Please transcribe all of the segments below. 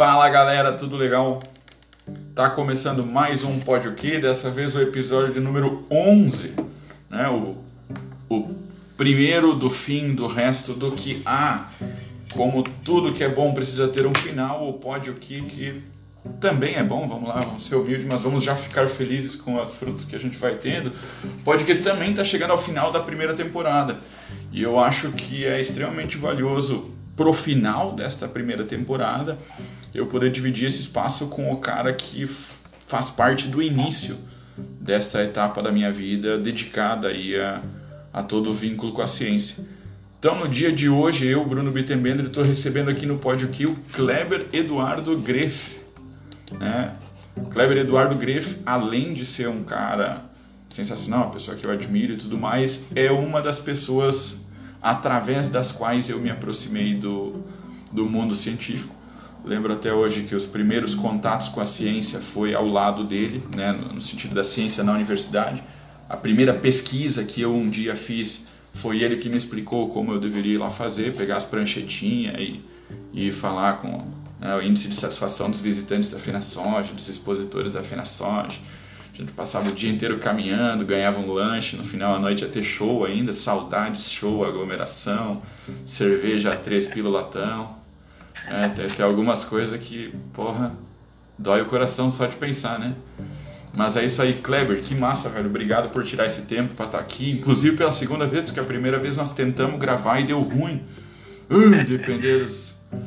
Fala galera, tudo legal? Tá começando mais um Pódio Que, dessa vez o episódio de número 11, né? O, o primeiro do fim do resto do que há. Como tudo que é bom precisa ter um final, o Pódio Que, que também é bom, vamos lá, vamos ser humildes, mas vamos já ficar felizes com as frutas que a gente vai tendo. Pode que também está chegando ao final da primeira temporada. E eu acho que é extremamente valioso pro final desta primeira temporada eu poder dividir esse espaço com o cara que faz parte do início dessa etapa da minha vida dedicada aí a, a todo o vínculo com a ciência. Então, no dia de hoje, eu, Bruno Bittenbender, estou recebendo aqui no pódio o Kleber Eduardo Greff. Né? Kleber Eduardo Greff, além de ser um cara sensacional, uma pessoa que eu admiro e tudo mais, é uma das pessoas através das quais eu me aproximei do, do mundo científico. Lembro até hoje que os primeiros contatos com a ciência foi ao lado dele, né, no sentido da ciência na universidade. A primeira pesquisa que eu um dia fiz foi ele que me explicou como eu deveria ir lá fazer, pegar as pranchetinhas e, e falar com né, o índice de satisfação dos visitantes da FenaSoja, dos expositores da FenaSoja. A gente passava o dia inteiro caminhando, ganhava um lanche, no final da noite ia ter show ainda, saudades, show, aglomeração, cerveja a três pila latão. É, tem, tem algumas coisas que, porra, dói o coração só de pensar, né? Mas é isso aí, Kleber, que massa, velho. Obrigado por tirar esse tempo para estar tá aqui. Inclusive pela segunda vez, porque a primeira vez nós tentamos gravar e deu ruim. Uh, depender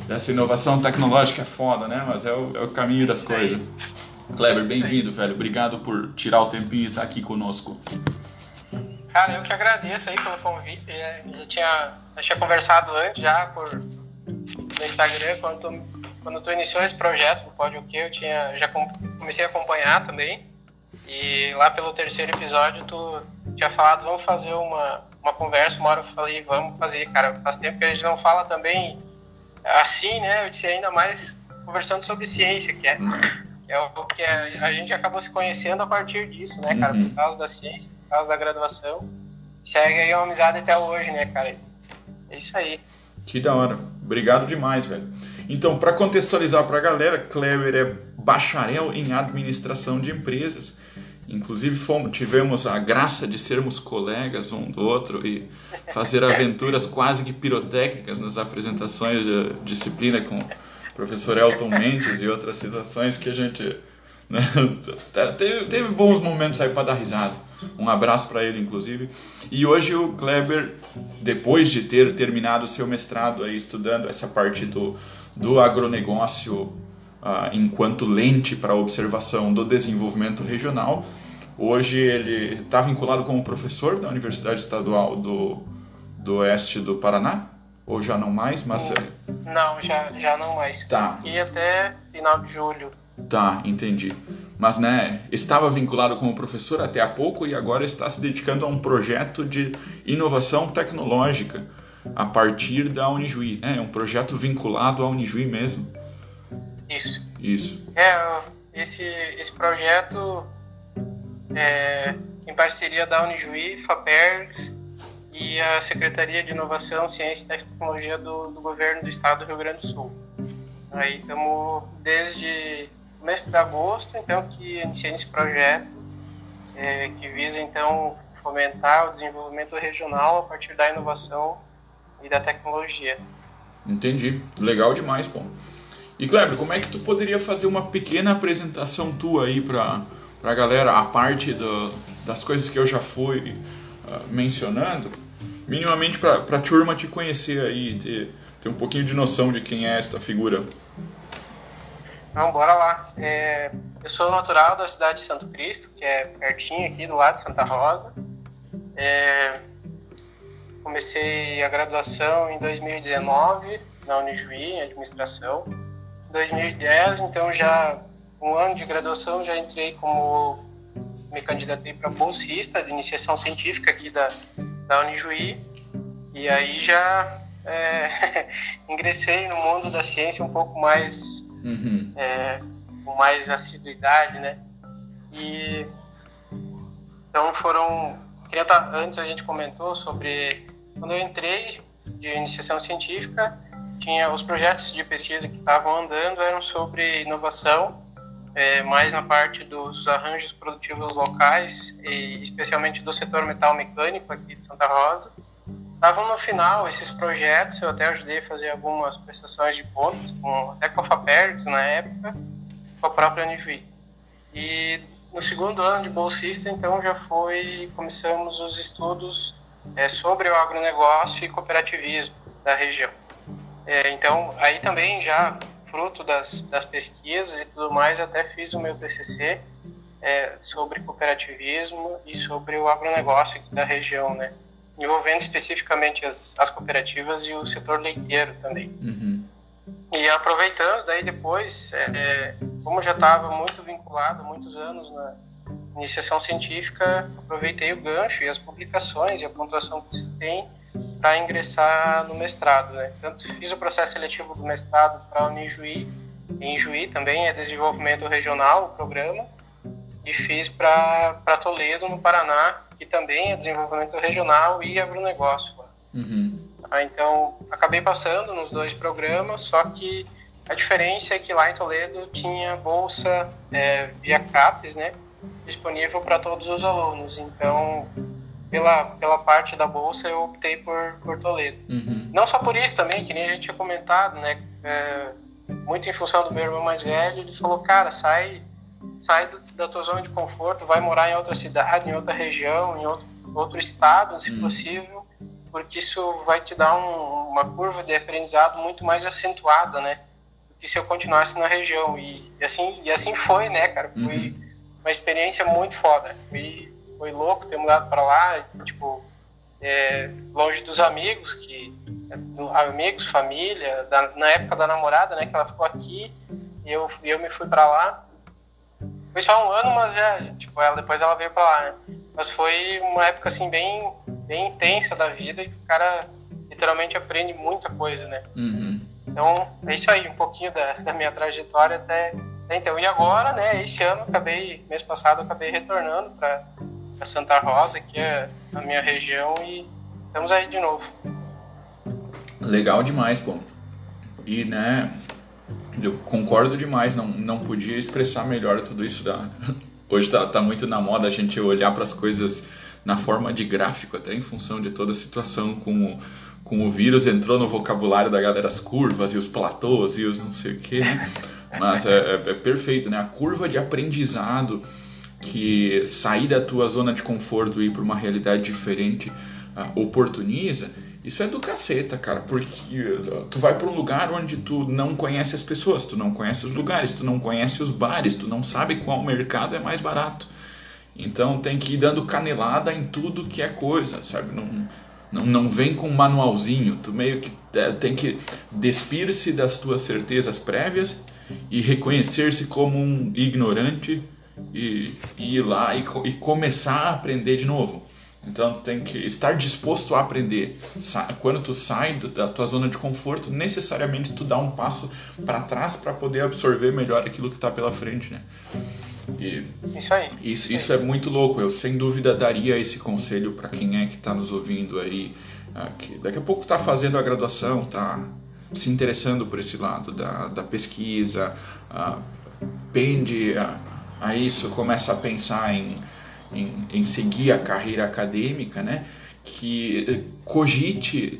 dessa inovação tecnológica é foda, né? Mas é o, é o caminho das coisas. Kleber, bem-vindo, velho. Obrigado por tirar o tempinho e estar aqui conosco. Cara, eu que agradeço aí pelo convite. Eu tinha, eu tinha conversado antes já por, no Instagram, quando tu, quando tu iniciou esse projeto do Pode O Que, eu tinha, já comecei a acompanhar também. E lá pelo terceiro episódio, tu tinha falado, vamos fazer uma, uma conversa. Uma hora eu falei, vamos fazer, cara. Faz tempo que a gente não fala também assim, né? Eu disse ainda mais conversando sobre ciência, que é é o que a, a, gente acabou se conhecendo a partir disso, né, cara? Uhum. Por causa da ciência, por causa da graduação. Segue aí uma amizade até hoje, né, cara? É isso aí. Que da hora. Obrigado demais, velho. Então, para contextualizar para a galera, Kleber é bacharel em administração de empresas. Inclusive, fomos, tivemos a graça de sermos colegas um do outro e fazer aventuras quase que pirotécnicas nas apresentações de disciplina com professor Elton Mendes e outras situações que a gente né, teve, teve bons momentos aí para dar risada. Um abraço para ele, inclusive. E hoje o Kleber, depois de ter terminado o seu mestrado aí estudando essa parte do, do agronegócio uh, enquanto lente para observação do desenvolvimento regional, hoje ele está vinculado como professor da Universidade Estadual do, do Oeste do Paraná, ou já não mais, mas... É- não, já, já não mais. Tá. E até final de julho. Tá, entendi. Mas, né, estava vinculado como professor até há pouco e agora está se dedicando a um projeto de inovação tecnológica a partir da Unijuí, né? É um projeto vinculado à Unijuí mesmo. Isso. Isso. É, esse, esse projeto é em parceria da Unijuí, FAPERGS e a Secretaria de Inovação, Ciência e Tecnologia do, do Governo do Estado do Rio Grande do Sul. Aí estamos desde começo de agosto, então, que iniciei esse projeto, é, que visa, então, fomentar o desenvolvimento regional a partir da inovação e da tecnologia. Entendi. Legal demais, pô. E Kleber, como é que tu poderia fazer uma pequena apresentação tua aí para a galera, a parte do, das coisas que eu já fui uh, mencionando, minimamente para a turma te conhecer aí, ter, ter um pouquinho de noção de quem é esta figura. Então, bora lá. É, eu sou natural da cidade de Santo Cristo, que é pertinho aqui do lado de Santa Rosa. É, comecei a graduação em 2019 na Unijuí, em administração. Em 2010, então já um ano de graduação, já entrei como me candidatei para bolsista de iniciação científica aqui da, da Unijuí e aí já é, ingressei no mundo da ciência um pouco mais uhum. é, com mais assiduidade, né? E então foram antes a gente comentou sobre quando eu entrei de iniciação científica tinha os projetos de pesquisa que estavam andando eram sobre inovação, é, mais na parte dos arranjos produtivos locais, e especialmente do setor metal mecânico aqui de Santa Rosa. Estavam no final esses projetos, eu até ajudei a fazer algumas prestações de contas, com, até com a Fapergs na época, com a própria Unijuí. E no segundo ano de bolsista, então, já foi, começamos os estudos é, sobre o agronegócio e cooperativismo da região. É, então, aí também já fruto das, das pesquisas e tudo mais, até fiz o meu TCC é, sobre cooperativismo e sobre o agronegócio aqui da região, né? Envolvendo especificamente as, as cooperativas e o setor leiteiro também. Uhum. E aproveitando, daí depois, é, é como já estava muito vinculado muitos anos na iniciação científica, aproveitei o gancho e as publicações e a pontuação que se tem para ingressar no mestrado. Né? Tanto fiz o processo seletivo do mestrado para a Unijuí, em Juí também é desenvolvimento regional o programa, e fiz para Toledo, no Paraná, que também é desenvolvimento regional e agronegócio. Uhum. Ah, então, acabei passando nos dois programas, só que a diferença é que lá em Toledo tinha bolsa é, via CAPES, né, disponível para todos os alunos. Então, pela, pela parte da bolsa, eu optei por, por Toledo. Uhum. Não só por isso também, que nem a gente tinha comentado, né? É, muito em função do meu irmão mais velho, ele falou, cara, sai, sai do, da tua zona de conforto, vai morar em outra cidade, em outra região, em outro, outro estado, se uhum. possível, porque isso vai te dar um, uma curva de aprendizado muito mais acentuada, né? Do que se eu continuasse na região. E, e assim, e assim foi, né, cara? Foi uhum. uma experiência muito foda. Foi, foi louco ter mudado para lá, tipo, é, longe dos amigos, que amigos, família, da, na época da namorada, né, que ela ficou aqui e eu, eu me fui para lá. Foi só um ano, mas já, tipo, ela, depois ela veio para lá, né? Mas foi uma época, assim, bem, bem intensa da vida e o cara literalmente aprende muita coisa, né? Uhum. Então, é isso aí, um pouquinho da, da minha trajetória até, até então. E agora, né, esse ano, acabei, mês passado, acabei retornando para Santa Rosa, que é a minha região, e estamos aí de novo. Legal demais, pô. E, né, eu concordo demais, não, não podia expressar melhor tudo isso. Da... Hoje tá, tá muito na moda a gente olhar para as coisas na forma de gráfico, até em função de toda a situação com o, com o vírus entrou no vocabulário da galera as curvas e os platôs e os não sei o que, né? Mas é, é, é perfeito, né? A curva de aprendizado que sair da tua zona de conforto e ir para uma realidade diferente uh, oportuniza, isso é do caceta, cara, porque tu vai para um lugar onde tu não conhece as pessoas, tu não conhece os lugares, tu não conhece os bares, tu não sabe qual mercado é mais barato. Então tem que ir dando canelada em tudo que é coisa, sabe? Não, não, não vem com um manualzinho, tu meio que é, tem que despir-se das tuas certezas prévias e reconhecer-se como um ignorante e, e ir lá e, e, começar a aprender de novo. Então tem que estar disposto a aprender. Quando tu sai da tua zona de conforto, necessariamente tu dá um passo para trás para poder absorver melhor aquilo que está pela frente, né? E isso aí. Isso, isso é muito louco. Eu sem dúvida daria esse conselho para quem é que está nos ouvindo aí, ah, que daqui a pouco está fazendo a graduação, está se interessando por esse lado da, da pesquisa, uh, pende a, a isso, começa a pensar em, em, em seguir a carreira acadêmica, né? que cogite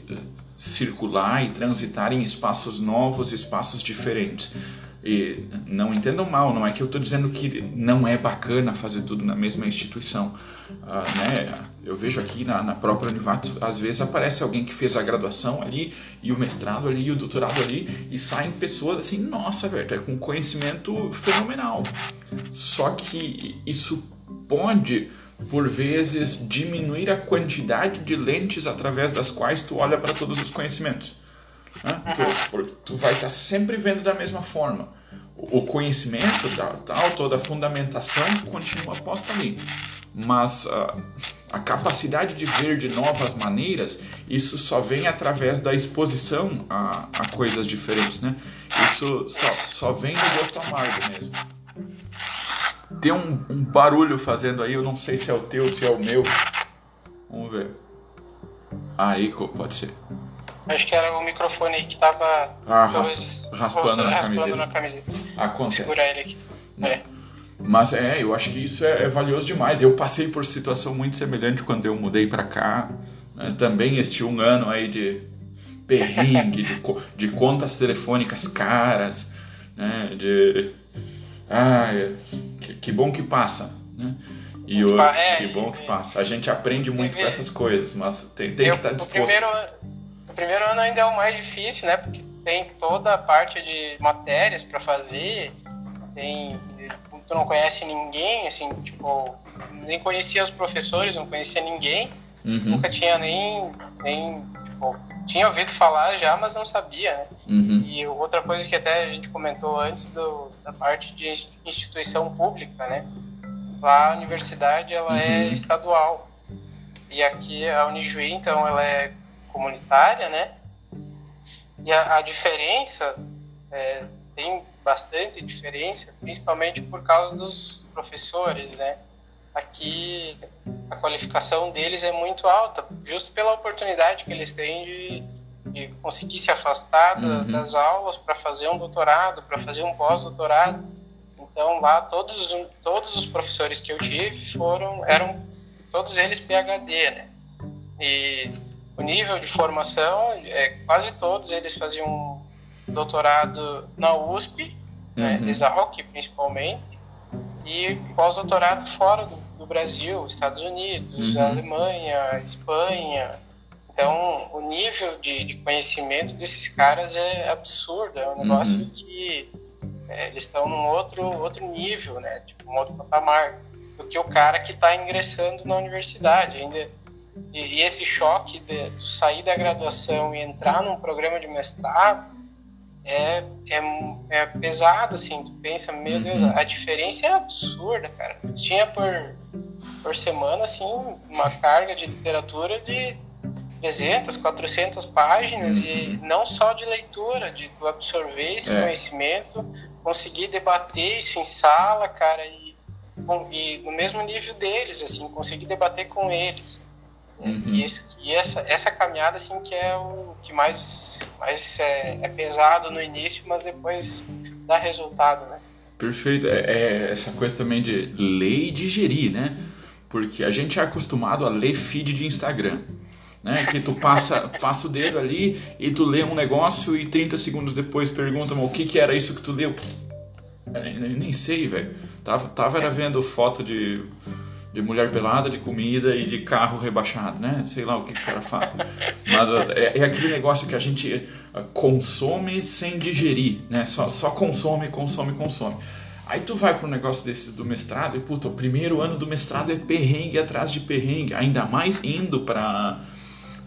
circular e transitar em espaços novos, espaços diferentes. E não entendam mal, não é que eu estou dizendo que não é bacana fazer tudo na mesma instituição. Uh, né? Eu vejo aqui na, na própria Univates, às vezes aparece alguém que fez a graduação ali, e o mestrado ali, e o doutorado ali, e saem pessoas assim, nossa, velho, é com conhecimento fenomenal. Só que isso pode, por vezes, diminuir a quantidade de lentes através das quais tu olha para todos os conhecimentos. Né? Tu, tu vai estar tá sempre vendo da mesma forma. O conhecimento, tal, tal, toda a fundamentação continua posta ali mas uh, a capacidade de ver de novas maneiras, isso só vem através da exposição a, a coisas diferentes, né? Isso só, só vem do gosto amargo mesmo. Tem um, um, barulho fazendo aí, eu não sei se é o teu, se é o meu. Vamos ver. Aí, pode ser. Acho que era o microfone aí que tava Ah, talvez, raspando na raspando camiseta. na camiseta. Acontece. segurar ele aqui. É. Mas é, eu acho que isso é, é valioso demais. Eu passei por situação muito semelhante quando eu mudei pra cá. né? Também este um ano aí de perrengue, de, de contas telefônicas caras, né? De. Ai, que, que bom que passa, né? E o, É, que bom que e- passa. A gente aprende muito e- com essas coisas, mas tem, tem Eu- que estar o disposto. primeiro, o primeiro ano ainda é o mais difícil, né? Porque tem toda a parte de matérias pra fazer, tem, tu não conhece ninguém, assim, tipo, nem conhecia os professores, não conhecia ninguém, Uhum, nunca tinha nem, nem, tipo, tinha ouvido falar já, mas não sabia, né? uhum, E outra coisa que até a gente comentou antes do, da parte de ins- instituição pública, né? Lá a universidade ela é Uhum. estadual e aqui a Unijuí então ela é comunitária, né? E a, a diferença é, tem bastante diferença, principalmente por causa dos professores, né? Aqui a qualificação deles é muito alta, justo pela oportunidade que eles têm de, de conseguir se afastar da- Uhum. das aulas para fazer um doutorado, para fazer um pós-doutorado. Então lá todos todos os professores que eu tive foram eram todos eles PhD, né? E o nível de formação é quase todos eles faziam doutorado na USP, né, Uhum. Exalc principalmente, e pós-doutorado fora do, do Brasil, Estados Unidos, Uhum. Alemanha, Espanha. Então, o nível de, de conhecimento desses caras é absurdo, é um negócio Uhum. que é, eles estão num outro, outro nível, né? Tipo, um outro patamar do que o cara que está ingressando na universidade. Ainda, e, e esse choque de, de sair da graduação e entrar num programa de mestrado é, é, é pesado, assim. Tu pensa, meu Uhum. Deus, a diferença é absurda, cara. Tinha por, por semana, assim, uma carga de literatura de 300, 400 páginas e não só de leitura, de tu absorver esse É. conhecimento, conseguir debater isso em sala, cara, e, e no mesmo nível deles, assim, conseguir debater com eles. Uhum. E, isso- e essa, essa caminhada, assim, que é o que mais, mais é, é pesado no início, mas depois dá resultado, né? Perfeito. É, é essa coisa também de ler e digerir, né? Porque a gente é acostumado a ler feed de Instagram. Né? Que tu passa, passa o dedo ali e tu lê um negócio e 30 segundos depois pergunta o que, que era isso que tu leu. Eu nem, nem sei, velho. Tava, tava era vendo foto de, de mulher pelada, de comida e de carro rebaixado, né? Sei lá o que, que o cara faz. Mas é, é aquele negócio que a gente ah, consome sem digerir, né? Só, só consome, consome, consome. Aí tu vai para um negócio desses do mestrado e, puta, o primeiro ano do mestrado é perrengue atrás de perrengue, ainda mais indo para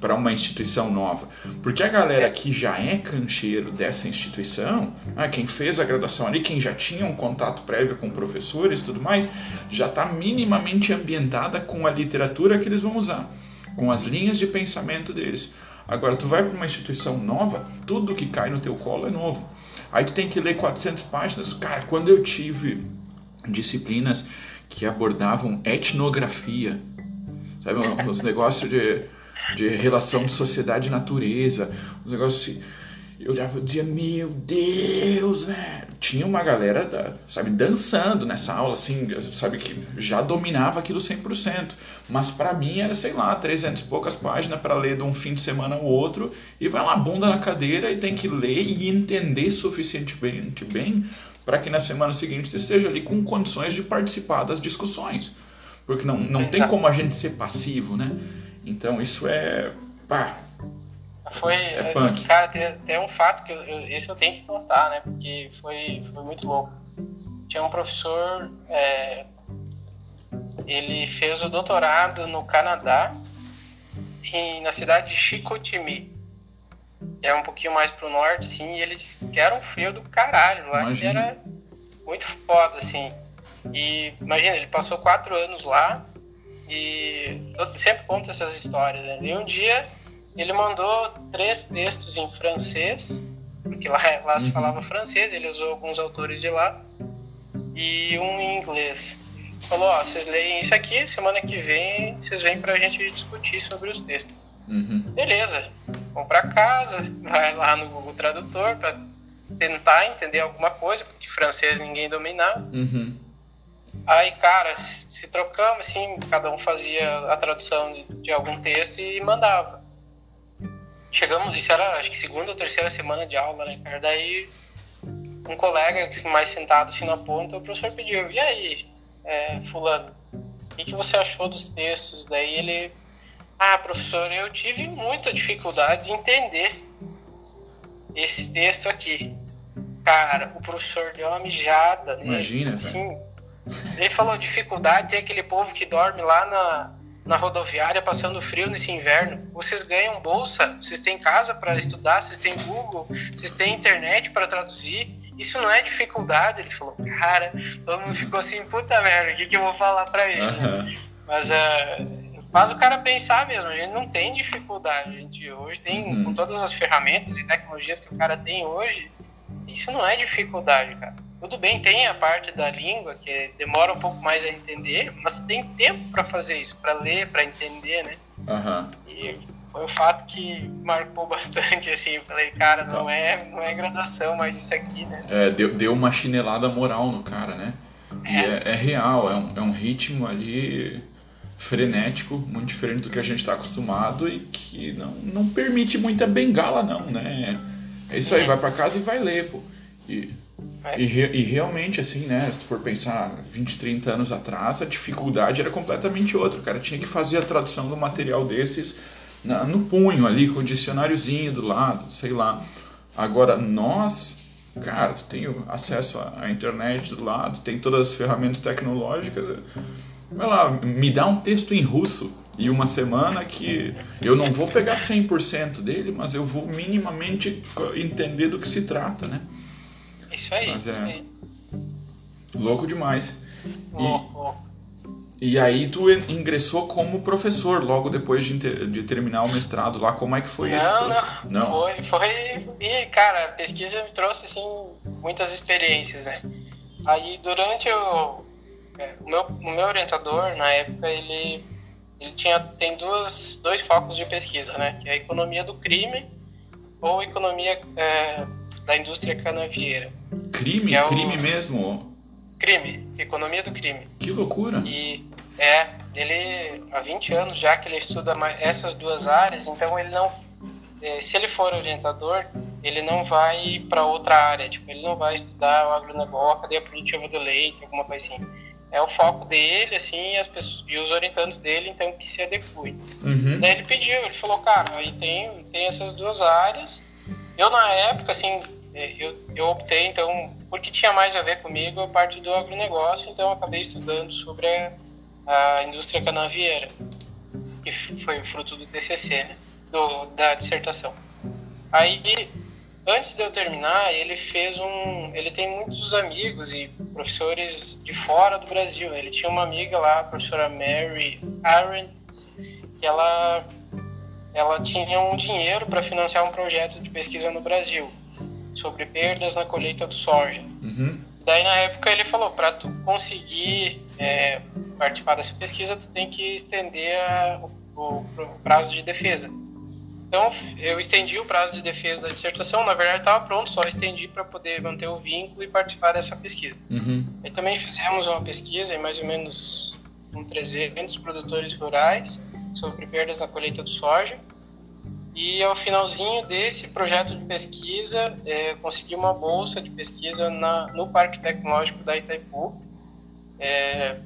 para uma instituição nova. Porque a galera que já é cancheiro dessa instituição, né, quem fez a graduação ali, quem já tinha um contato prévio com professores e tudo mais, já está minimamente ambientada com a literatura que eles vão usar, com as linhas de pensamento deles. Agora, tu vai para uma instituição nova, tudo que cai no teu colo é novo. Aí tu tem que ler 400 páginas. Cara, quando eu tive disciplinas que abordavam etnografia, sabe, os negócios de, de relação de sociedade e natureza, os negócios assim, eu olhava e dizia, meu Deus, velho. Tinha uma galera, sabe, dançando nessa aula, assim, sabe, que já dominava aquilo 100%. Mas pra mim era, sei lá, 300 e poucas páginas para ler de um fim de semana ao outro. E vai lá, bunda na cadeira e tem que ler e entender suficientemente bem para que na semana seguinte você esteja ali com condições de participar das discussões. Porque não, não tem como a gente ser passivo, né? Então isso é. Pá, Foi, É punk. cara, tem, tem um fato que eu, eu- esse eu tenho que contar, né? Porque foi, foi muito louco. Tinha um professor, é, ele fez o doutorado no Canadá, em, na cidade de Chicoutimi. É um pouquinho mais pro norte, assim, e ele disse que era um frio do caralho lá, que Imagina. era muito foda, assim. E imagina, ele passou quatro anos lá e todo, sempre conta essas histórias, né? E um dia ele mandou três textos em francês, porque lá, lá se Uhum. falava francês, ele usou alguns autores de lá, e um em inglês. Falou, ó, vocês leem isso aqui, semana que vem vocês vêm pra gente discutir sobre os textos. uhum, Beleza. vamos para casa, vai lá no Google Tradutor para tentar entender alguma coisa, porque francês ninguém dominava. Uhum. Aí, cara, se trocamos, assim, cada um fazia a tradução de, de, algum texto e mandava. Chegamos, isso era acho que segunda ou terceira semana de aula, né, cara? Daí um colega mais sentado assim na ponta, o professor pediu, e aí, é, fulano, o que, que você achou dos textos? Daí ele, ah, professor, eu tive muita dificuldade de entender esse texto aqui. Cara, o professor deu uma mijada. Né? Imagina, assim, Ele falou dificuldade tem aquele povo que dorme lá na, na rodoviária passando frio nesse inverno. Vocês ganham bolsa, vocês têm casa para estudar, vocês têm Google, vocês têm internet para traduzir. Isso não é dificuldade. Ele falou, cara, todo mundo ficou assim, puta merda, o que, que eu vou falar para ele? Uhum. Mas uh, faz o cara pensar mesmo, ele não tem dificuldade. A gente hoje tem, uhum. com todas as ferramentas e tecnologias que o cara tem hoje, isso não é dificuldade, cara. Tudo bem, tem a parte da língua que demora um pouco mais a entender, mas tem tempo para fazer isso, para ler, para entender, né? Uhum. E foi o fato que marcou bastante, assim. Falei, cara, não é, não é graduação, mas isso aqui, né? É, deu, deu uma chinelada moral no cara, né? É. É, é, real, é um, é um ritmo ali frenético, muito diferente do que a gente está acostumado e que não, não permite muita bengala, não, né? É isso aí, é. vai para casa e vai ler, pô. E, é. e, e, realmente, assim, né? Se tu for pensar 20, 30 anos atrás, a dificuldade era completamente outra. O cara tinha que fazer a tradução do material desses na, no punho ali, com o dicionáriozinho do lado, sei lá. Agora, nós, cara, tu tem acesso à internet do lado, tem todas as ferramentas tecnológicas. Vai lá, me dá um texto em russo e uma semana que eu não vou pegar 100% dele, mas eu vou minimamente entender do que se trata, né? Isso aí. Mas é louco demais. E, e aí tu ingressou como professor logo depois de, de terminar o mestrado lá. Como é que foi não, esse processo? Não, não, foi, foi... E, cara, a pesquisa me trouxe, assim, muitas experiências, né? Aí, durante o... É, o, meu, o meu orientador, na época, ele ele tinha, tem duas, dois focos de pesquisa, né? Que é a economia do crime ou economia é, da indústria canavieira. Crime? É crime o... mesmo? Crime, economia do crime. Que loucura! E é, ele há 20 anos já que ele estuda essas duas áreas, então ele não, é, se ele for orientador, ele não vai para outra área, tipo, ele não vai estudar o agronegócio, a cadeia produtiva do leite, alguma coisa assim é o foco dele, assim, e, as pessoas, e os orientandos dele, então, que se adequem. Uhum. Daí ele pediu, ele falou, cara, aí tem, tem essas duas áreas. Eu, na época, assim, eu, eu optei, então, porque tinha mais a ver comigo, a parte do agronegócio, então acabei estudando sobre a, a indústria canavieira, que foi fruto do TCC, né, do, da dissertação. Aí antes de eu terminar, ele fez um. Ele tem muitos amigos e professores de fora do Brasil. Ele tinha uma amiga lá, a professora Mary Arendt, que ela, ela tinha um dinheiro para financiar um projeto de pesquisa no Brasil sobre perdas na colheita do soja. Uhum. Daí na época ele falou, para tu conseguir é, participar dessa pesquisa, tu tem que estender a, o, o prazo de defesa. Então, eu estendi o prazo de defesa da dissertação. Na verdade, estava pronto, só estendi para poder manter o vínculo e participar dessa pesquisa. Uhum. E também fizemos uma pesquisa em mais ou menos com 300 produtores rurais sobre perdas na colheita do soja. E ao finalzinho desse projeto de pesquisa, é, consegui uma bolsa de pesquisa na, no Parque Tecnológico da Itaipu. É,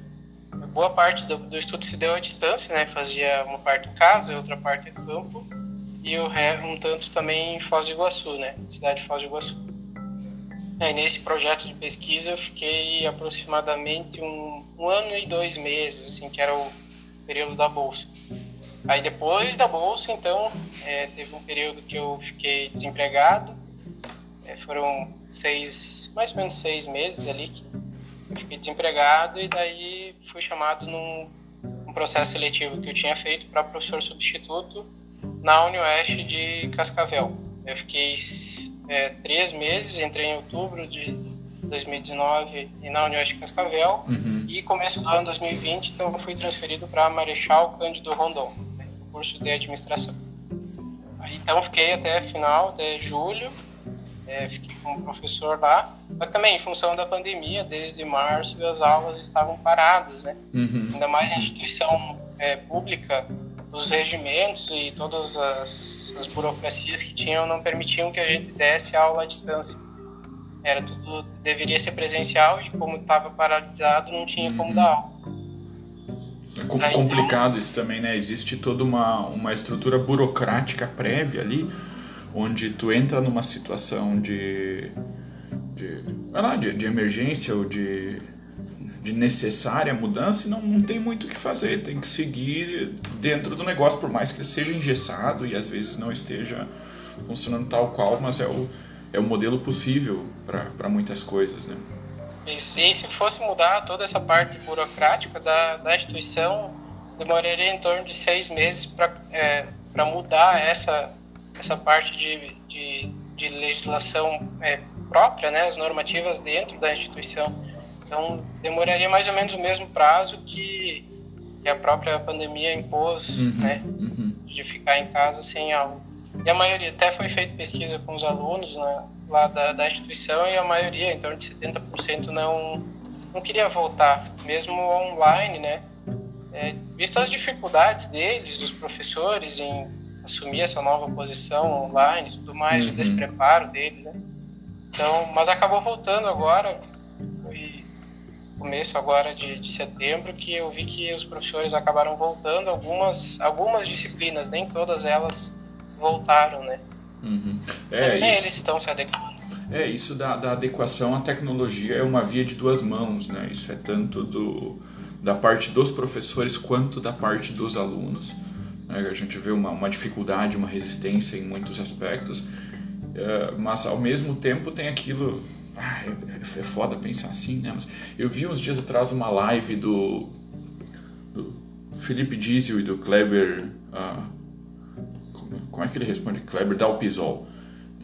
boa parte do, do, estudo se deu à distância, né? Fazia uma parte em casa, outra parte em campo e o um tanto também em Foz do Iguaçu, né? Cidade de Foz do Iguaçu. É, nesse projeto de pesquisa eu fiquei aproximadamente um, um, ano e dois meses, assim, que era o período da bolsa. Aí depois da bolsa, então, é, teve um período que eu fiquei desempregado. É, foram seis, mais ou menos seis meses ali que eu fiquei desempregado e daí fui chamado num um processo seletivo que eu tinha feito para professor substituto na Unioeste de Cascavel. Eu fiquei é, três meses, entrei em outubro de 2019 e na Unioeste de Cascavel uhum. e começo do ano 2020 então eu fui transferido para Marechal Cândido Rondon, curso de administração. Aí Então fiquei até final, até julho, é, fiquei como professor lá. Mas também, em função da pandemia, desde março as aulas estavam paradas, né? Uhum. Ainda mais em instituição é, pública, os regimentos e todas as, as, burocracias que tinham não permitiam que a gente desse aula à distância. Era tudo deveria ser presencial e como estava paralisado não tinha como dar aula. É complicado isso também, né? Existe toda uma, uma estrutura burocrática prévia ali, onde tu entra numa situação de, de, lá, de, de emergência ou de de necessária mudança e não, não tem muito o que fazer, tem que seguir dentro do negócio, por mais que ele seja engessado e às vezes não esteja funcionando tal qual, mas é o, é o modelo possível para muitas coisas, né? Isso. E se fosse mudar toda essa parte burocrática da, da instituição, demoraria em torno de seis meses para é, mudar essa, essa parte de, de, de legislação é, própria, né, as normativas dentro da instituição. Então, demoraria mais ou menos o mesmo prazo que, que a própria pandemia impôs, uhum, né? Uhum. De ficar em casa sem aula. E a maioria, até foi feita pesquisa com os alunos né, lá da, da instituição e a maioria, em torno de 70%, não, não queria voltar, mesmo online, né? É, visto as dificuldades deles, dos professores, em assumir essa nova posição online e tudo mais, uhum. o despreparo deles, né? Então, mas acabou voltando agora, começo agora de, de, setembro que eu vi que os professores acabaram voltando algumas algumas disciplinas nem todas elas voltaram né uhum. é, isso, eles estão se adequando é isso da, da adequação à tecnologia é uma via de duas mãos né isso é tanto do da parte dos professores quanto da parte dos alunos né? a gente vê uma, uma dificuldade uma resistência em muitos aspectos é, mas ao mesmo tempo tem aquilo ah, é, é foda pensar assim, né? Mas eu vi uns dias atrás uma live do, do Felipe Diesel e do Kleber. Uh, como, é que ele responde? Kleber Dalpisol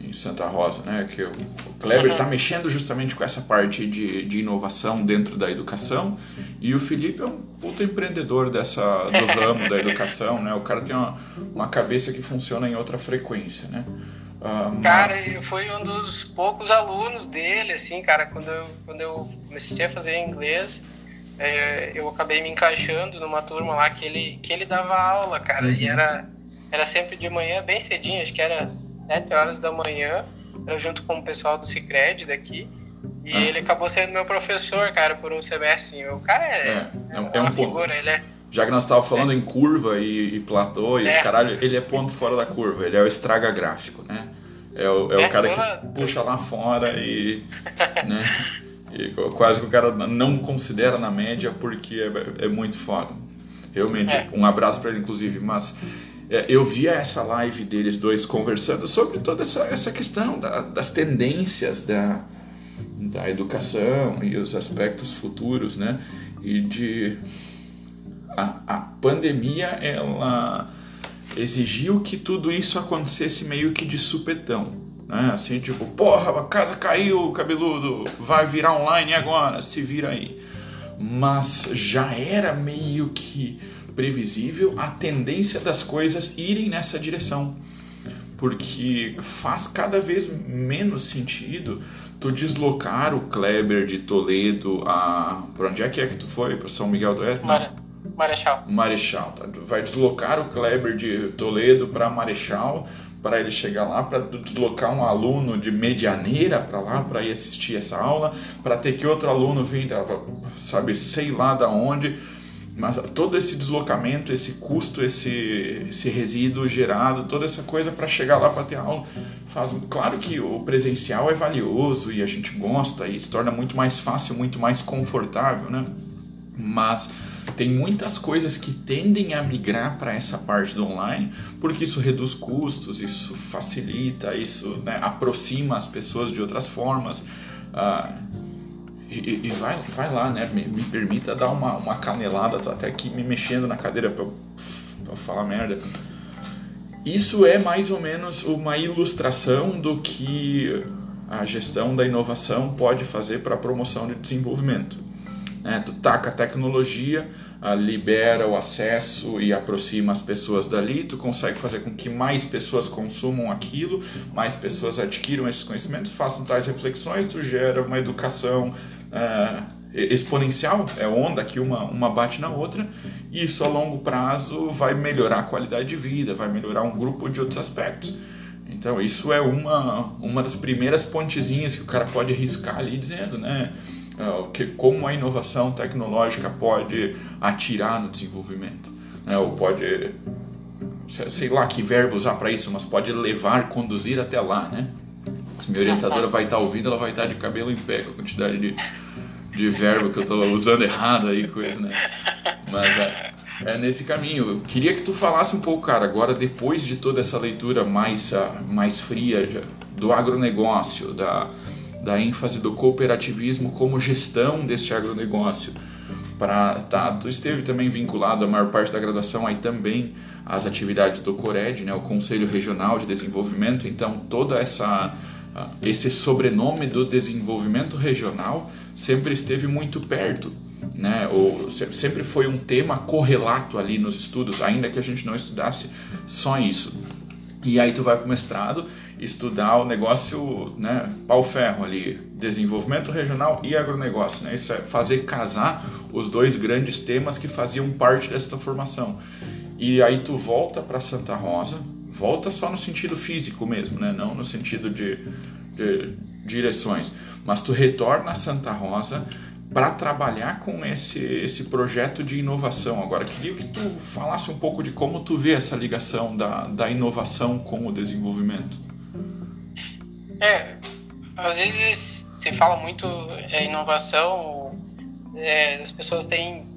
em Santa Rosa, né? Que o, Kleber está mexendo justamente com essa parte de, de inovação dentro da educação e o Felipe é um puta empreendedor dessa do ramo da educação, né? O cara tem uma, uma cabeça que funciona em outra frequência, né? Ah, cara, eu fui um dos poucos alunos dele, assim, cara, quando eu, quando eu comecei a fazer inglês, é, eu acabei me encaixando numa turma lá que ele, que ele dava aula, cara, uhum. e era, era sempre de manhã, bem cedinho, acho que era 7 horas da manhã, era junto com o pessoal do Cicred daqui, e ah. ele acabou sendo meu professor, cara, por um semestre. O cara é, é, é, é uma um figura, ele é já que nós estávamos falando é. em curva e, e platô e é. esse caralho, ele é ponto fora da curva, ele é o estraga gráfico, né? É o, é o é, cara que puxa lá fora e, né? e quase que o cara não considera na média porque é, é muito foda. Realmente, é. um abraço para ele inclusive, mas eu via essa live deles dois conversando sobre toda essa, essa questão da, das tendências da, da educação e os aspectos futuros, né? E de a, a pandemia ela exigiu que tudo isso acontecesse meio que de supetão. Né? Assim, tipo, porra, a casa caiu, cabeludo, vai virar online agora, se vira aí. Mas já era meio que previsível a tendência das coisas irem nessa direção. Porque faz cada vez menos sentido tu deslocar o Kleber de Toledo a. Pra onde é que é que tu foi? Para São Miguel do Oeste? Marechal. Marechal, tá? Vai deslocar o Kleber de Toledo para Marechal para ele chegar lá, para deslocar um aluno de Medianeira para lá para ir assistir essa aula, para ter que outro aluno vir, sabe, sei lá da onde, mas todo esse deslocamento, esse custo, esse, esse resíduo gerado, toda essa coisa para chegar lá para ter aula, faz claro que o presencial é valioso e a gente gosta e se torna muito mais fácil, muito mais confortável, né? Mas tem muitas coisas que tendem a migrar para essa parte do online, porque isso reduz custos, isso facilita, isso né, aproxima as pessoas de outras formas. Ah, e, e vai, vai lá, né? Me, me, permita dar uma, uma canelada, tô até aqui me mexendo na cadeira para falar merda. Isso é mais ou menos uma ilustração do que a gestão da inovação pode fazer para a promoção de desenvolvimento. Né? Tu taca a tecnologia, libera o acesso e aproxima as pessoas dali, tu consegue fazer com que mais pessoas consumam aquilo, mais pessoas adquiram esses conhecimentos, façam tais reflexões, tu gera uma educação uh, exponencial, é onda que uma, uma bate na outra, e isso a longo prazo vai melhorar a qualidade de vida, vai melhorar um grupo de outros aspectos. Então isso é uma, uma das primeiras pontezinhas que o cara pode arriscar ali dizendo, né? É, que, como a inovação tecnológica pode atirar no desenvolvimento, né? ou pode, sei lá que verbo usar para isso, mas pode levar, conduzir até lá, né? Se minha orientadora vai estar tá ouvindo, ela vai estar tá de cabelo em pé com a quantidade de, de verbo que eu estou usando errado aí, coisa, né? Mas é, é, nesse caminho. Eu queria que tu falasse um pouco, cara, agora depois de toda essa leitura mais, uh, mais fria do agronegócio, da, da ênfase do cooperativismo como gestão deste agronegócio. Pra, tá, tu esteve também vinculado a maior parte da graduação aí também às atividades do CORED, né, o Conselho Regional de Desenvolvimento, então toda essa esse sobrenome do desenvolvimento regional sempre esteve muito perto né? Ou sempre foi um tema correlato ali nos estudos, ainda que a gente não estudasse só isso. E aí tu vai para o mestrado estudar o negócio, né, pau-ferro ali, desenvolvimento regional e agronegócio, né? Isso é fazer casar os dois grandes temas que faziam parte dessa formação. E aí tu volta para Santa Rosa, volta só no sentido físico mesmo, né? Não no sentido de, de direções, mas tu retorna a Santa Rosa para trabalhar com esse, esse projeto de inovação. Agora, queria que tu falasse um pouco de como tu vê essa ligação da, da inovação com o desenvolvimento. É, às vezes se fala muito é, inovação, é, as pessoas têm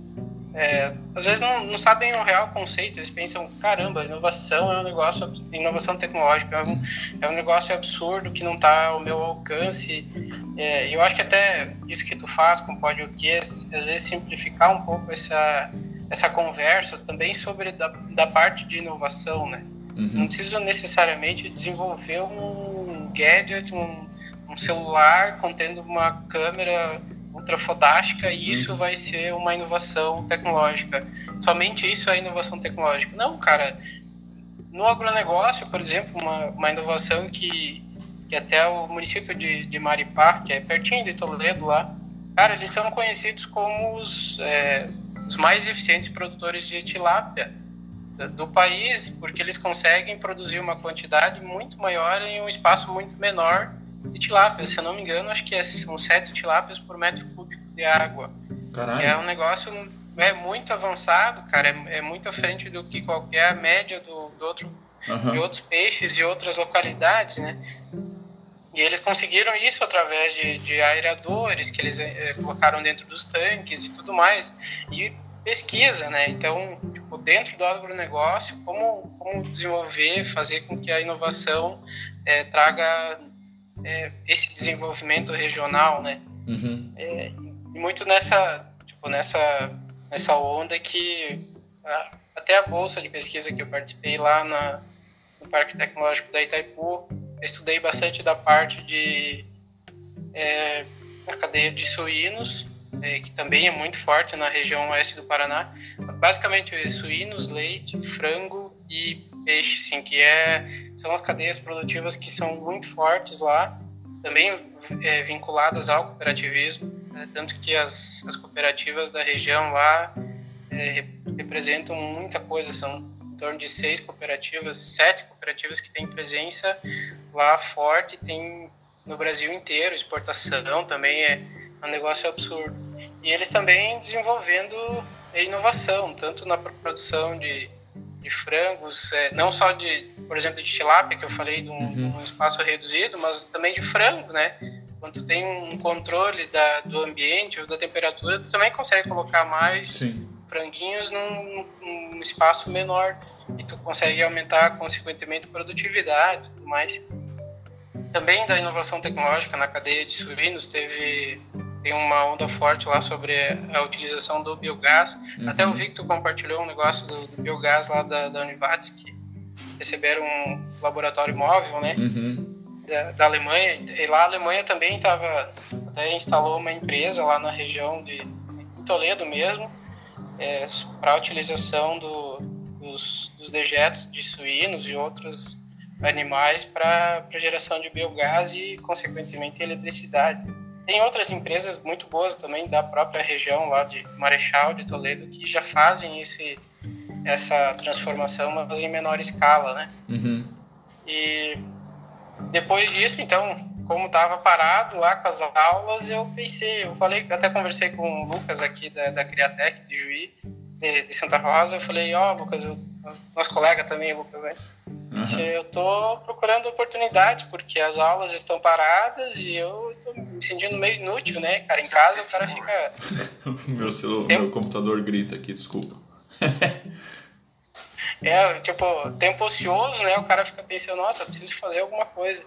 é, às vezes não, não sabem o real conceito, eles pensam, caramba, inovação é um negócio, inovação tecnológica é um, é um negócio absurdo que não está ao meu alcance. É, eu acho que até isso que tu faz com o podcast, às vezes simplificar um pouco essa, essa conversa também sobre da, da parte de inovação, né? Uhum. Não preciso necessariamente desenvolver um gadget, um, um celular contendo uma câmera ultra fodástica e isso uhum. vai ser uma inovação tecnológica. Somente isso é inovação tecnológica. Não, cara. No agronegócio, por exemplo, uma, uma inovação que, que até o município de, de Maripá, que é pertinho de Toledo lá, cara, eles são conhecidos como os, é, os mais eficientes produtores de tilápia do país, porque eles conseguem produzir uma quantidade muito maior em um espaço muito menor de tilápias. Se eu não me engano, acho que é, são 7 tilápias por metro cúbico de água. Caralho. é um negócio é muito avançado, cara. É, é muito à frente do que qualquer média do, do outro, uhum. de outros peixes e outras localidades, né? E eles conseguiram isso através de, de aeradores que eles é, colocaram dentro dos tanques e tudo mais. E pesquisa, né? Então, tipo, dentro do agronegócio, como, como desenvolver, fazer com que a inovação é, traga é, esse desenvolvimento regional, né? Uhum. É, e muito nessa, tipo, nessa, nessa onda que a, até a bolsa de pesquisa que eu participei lá na, no Parque Tecnológico da Itaipu, eu estudei bastante da parte de é, a cadeia de suínos, é, que também é muito forte na região oeste do Paraná. Basicamente, é suínos, leite, frango e peixe, sim, que é, são as cadeias produtivas que são muito fortes lá, também é, vinculadas ao cooperativismo, né, tanto que as, as cooperativas da região lá é, representam muita coisa, são em torno de seis cooperativas, sete cooperativas que têm presença lá forte, tem no Brasil inteiro, exportação também é um negócio absurdo. E eles também desenvolvendo inovação, tanto na produção de de frangos, é, não só de, por exemplo, de tilápia, que eu falei, de um, uhum. um, espaço reduzido, mas também de frango, né? Quando tu tem um controle da, do ambiente ou da temperatura, tu também consegue colocar mais Sim. franguinhos num, num, espaço menor e tu consegue aumentar, consequentemente, a produtividade e tudo mais. Também da inovação tecnológica na cadeia de suínos, teve tem uma onda forte lá sobre a utilização do biogás. Uhum. Até o Victor compartilhou um negócio do, do biogás lá da, da Univats, que receberam um laboratório móvel, né? Uhum. Da, da, Alemanha. E lá a Alemanha também estava, até instalou uma empresa lá na região de em Toledo mesmo, é, para a utilização do, dos, dos, dejetos de suínos e outros animais para geração de biogás e, consequentemente, eletricidade. Tem outras empresas muito boas também da própria região lá de Marechal, de Toledo, que já fazem esse, essa transformação, mas em menor escala, né? Uhum. E depois disso, então, como estava parado lá com as aulas, eu pensei, eu falei, até conversei com o Lucas aqui da, da Criatec de Juí, de, de Santa Rosa, eu falei, ó, oh, Lucas, eu, nosso colega também, Lucas, né? Uhum. Eu tô procurando oportunidade, porque as aulas estão paradas e eu tô me sentindo meio inútil, né? Cara, em casa o cara fica. meu, celular, meu computador grita aqui, desculpa. é, tipo, tempo ocioso, né? O cara fica pensando, nossa, eu preciso fazer alguma coisa.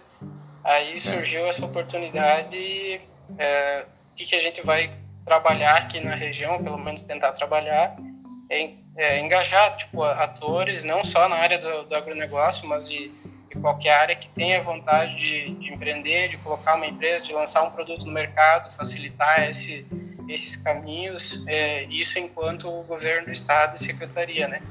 Aí surgiu essa oportunidade, é, o que, que a gente vai trabalhar aqui na região, pelo menos tentar trabalhar, é, é engajar tipo, atores, não só na área do, do agronegócio, mas de, de, qualquer área que tenha vontade de, de, empreender, de colocar uma empresa, de lançar um produto no mercado, facilitar esse, esses caminhos, é, isso enquanto o governo do estado e secretaria, né?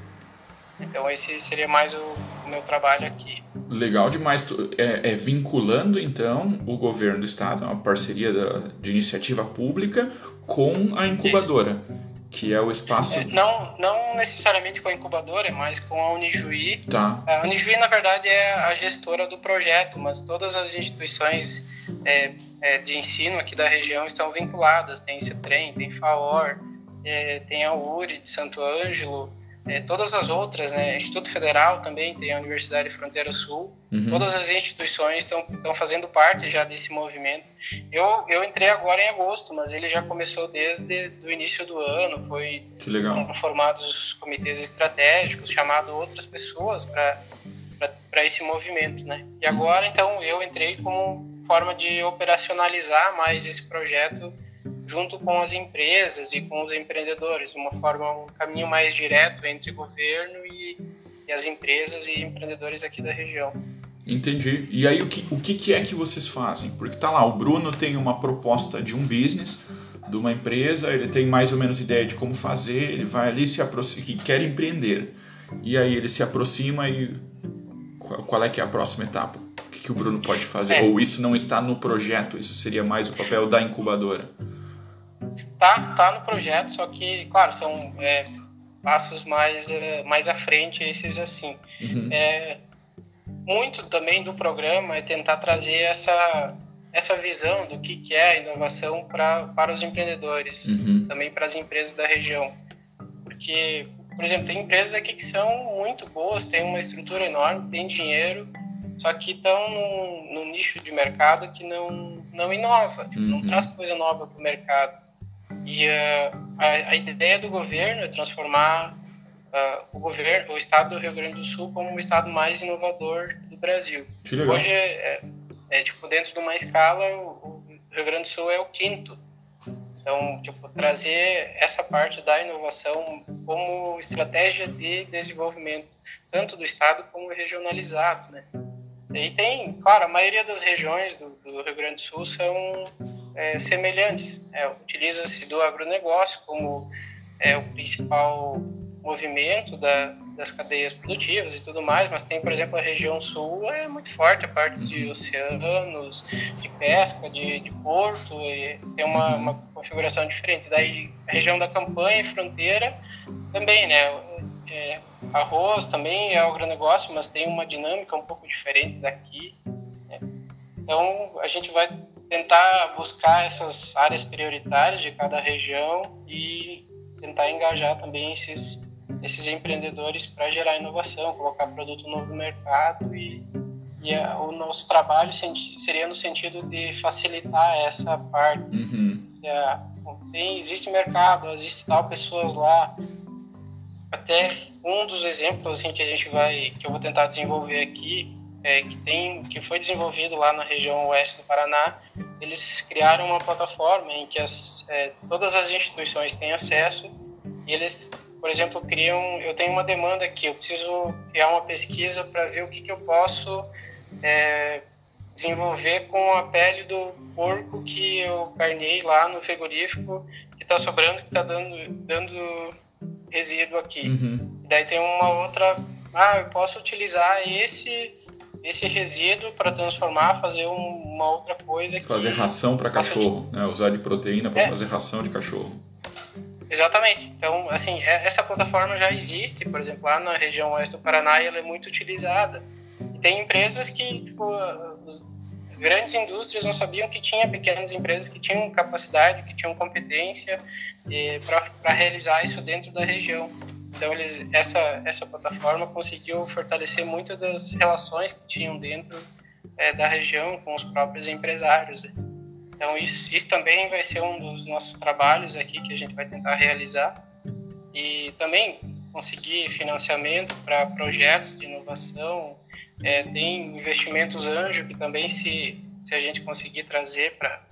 Então esse seria mais o, o meu trabalho aqui. Legal demais. É, é, vinculando então o governo do estado, uma parceria da, de iniciativa pública com a incubadora. Isso. Que é o espaço. É, não, não necessariamente com a incubadora, mas com a Unijuí. Tá. A Unijuí, na verdade, é a gestora do projeto, mas todas as instituições é, é, de ensino aqui da região estão vinculadas. Tem CETREM, tem FAOR, é, tem a URI de Santo Ângelo, é, todas as outras, né, Instituto Federal também tem a Universidade Fronteira Sul, uhum. todas as instituições estão fazendo parte já desse movimento. Eu, eu entrei agora em agosto, mas ele já começou desde o início do ano, foi formados comitês estratégicos, chamado outras pessoas para esse movimento, né? E agora, então, eu entrei como forma de operacionalizar mais esse projeto junto com as empresas e com os empreendedores, uma forma, um caminho mais direto entre governo e, e as empresas e empreendedores aqui da região. Entendi. E aí o que, o que é que vocês fazem? Porque tá lá, o Bruno tem uma proposta de um business, de uma empresa, ele tem mais ou menos ideia de como fazer, ele vai ali se aproxima, que quer empreender. E aí ele se aproxima e qual é que é a próxima etapa? O que, que o Bruno pode fazer? É. Ou isso não está no projeto, isso seria mais o papel da incubadora? Tá, tá no projeto, só que, claro, são é, passos mais, é, mais à frente esses assim. Uhum. É, muito também do programa é tentar trazer essa, essa visão do que, que é a inovação pra, para os empreendedores, uhum. também para as empresas da região. Porque, por exemplo, tem empresas aqui que são muito boas, têm uma estrutura enorme, têm dinheiro, só que estão num, num, nicho de mercado que não, não inova, tipo, uhum. não traz coisa nova para o mercado. E uh, a, a, ideia do governo é transformar uh, o governo, o estado do Rio Grande do Sul como o estado mais inovador do Brasil. Hoje é, é, é, tipo dentro de uma escala o, o Rio Grande do Sul é o quinto. Então, tipo, trazer essa parte da inovação como estratégia de desenvolvimento, tanto do Estado como regionalizado, né? E tem, claro, a maioria das regiões do, do Rio Grande do Sul são é, semelhantes. É, Utiliza-se do agronegócio como é, o principal movimento da, das cadeias produtivas e tudo mais, mas tem, por exemplo, a região sul é muito forte, a parte de oceanos, de pesca, de, de porto, tem uma, uma configuração diferente. Daí a região da campanha e fronteira também, né? É, arroz também é agronegócio, mas tem uma dinâmica um pouco diferente daqui. Né? Então a gente vai tentar buscar essas áreas prioritárias de cada região e tentar engajar também esses, esses empreendedores para gerar inovação, colocar produto novo no mercado e, e a, o nosso trabalho seria no sentido de facilitar essa parte. Uhum. A, tem, existe mercado, existe tal pessoas lá. Até um dos exemplos assim, que a gente vai, que eu vou tentar desenvolver aqui, é, que tem, que foi desenvolvido lá na região oeste do Paraná, eles criaram uma plataforma em que as, é, todas as instituições têm acesso e eles, por exemplo, criam. Eu tenho uma demanda aqui, eu preciso criar uma pesquisa para ver o que, que eu posso é, desenvolver com a pele do porco que eu carnei lá no frigorífico, que está sobrando, que está dando, dando resíduo aqui. Uhum. Daí tem uma outra, ah, eu posso utilizar esse esse resíduo para transformar, fazer um, uma outra coisa. Fazer ração para cachorro, né? Usar de proteína para é. fazer ração de cachorro. Exatamente. Então, assim, é, essa plataforma já existe, por exemplo, lá na região oeste do Paraná, ela é muito utilizada. E tem empresas que, tipo, grandes indústrias não sabiam que tinha pequenas empresas que tinham capacidade, que tinham competência para realizar isso dentro da região. Então, eles, essa, essa plataforma conseguiu fortalecer muitas das relações que tinham dentro é, da região com os próprios empresários. Então, isso, isso também vai ser um dos nossos trabalhos aqui que a gente vai tentar realizar. E também conseguir financiamento para projetos de inovação. É, tem investimentos anjo que também, se, se a gente conseguir trazer para